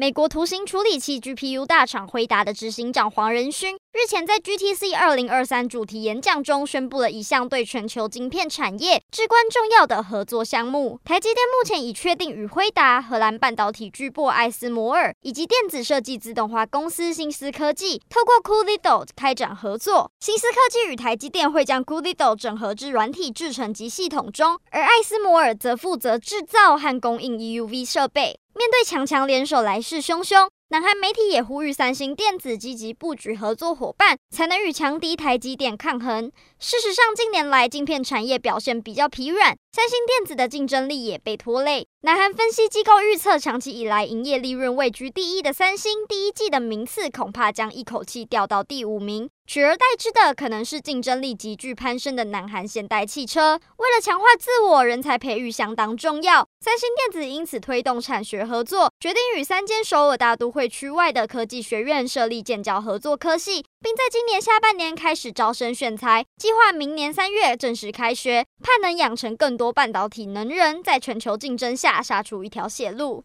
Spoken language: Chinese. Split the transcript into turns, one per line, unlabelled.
美国图形处理器 GPU 大厂辉达的执行长黄仁勋日前在 GTC 二零二三主题演讲中宣布了一项对全球晶片产业至关重要的合作项目。台积电目前已确定与辉达、荷兰半导体巨擘艾斯摩尔以及电子设计自动化公司新思科技，透过 cuLitho 开展合作。新思科技与台积电会将 cuLitho 整合至软体制成及系统中，而艾斯摩尔则负责制造和供应 EUV 设备。面对强强联手来势汹汹，南韩媒体也呼吁三星电子积极布局合作伙伴，才能与强敌台积电抗衡。事实上，近年来晶片产业表现比较疲软，三星电子的竞争力也被拖累。南韩分析机构预测，长期以来营业利润位居第一的三星，第一季的名次恐怕将一口气掉到第五名。取而代之的可能是竞争力急剧攀升的南韩现代汽车。为了强化自我，人才培育相当重要。三星电子因此推动产学合作，决定与三间首尔大都会区外的科技学院设立建教合作科系，并在今年下半年开始招生选才，计划明年三月正式开学，盼能养成更多半导体能人，在全球竞争下杀出一条血路。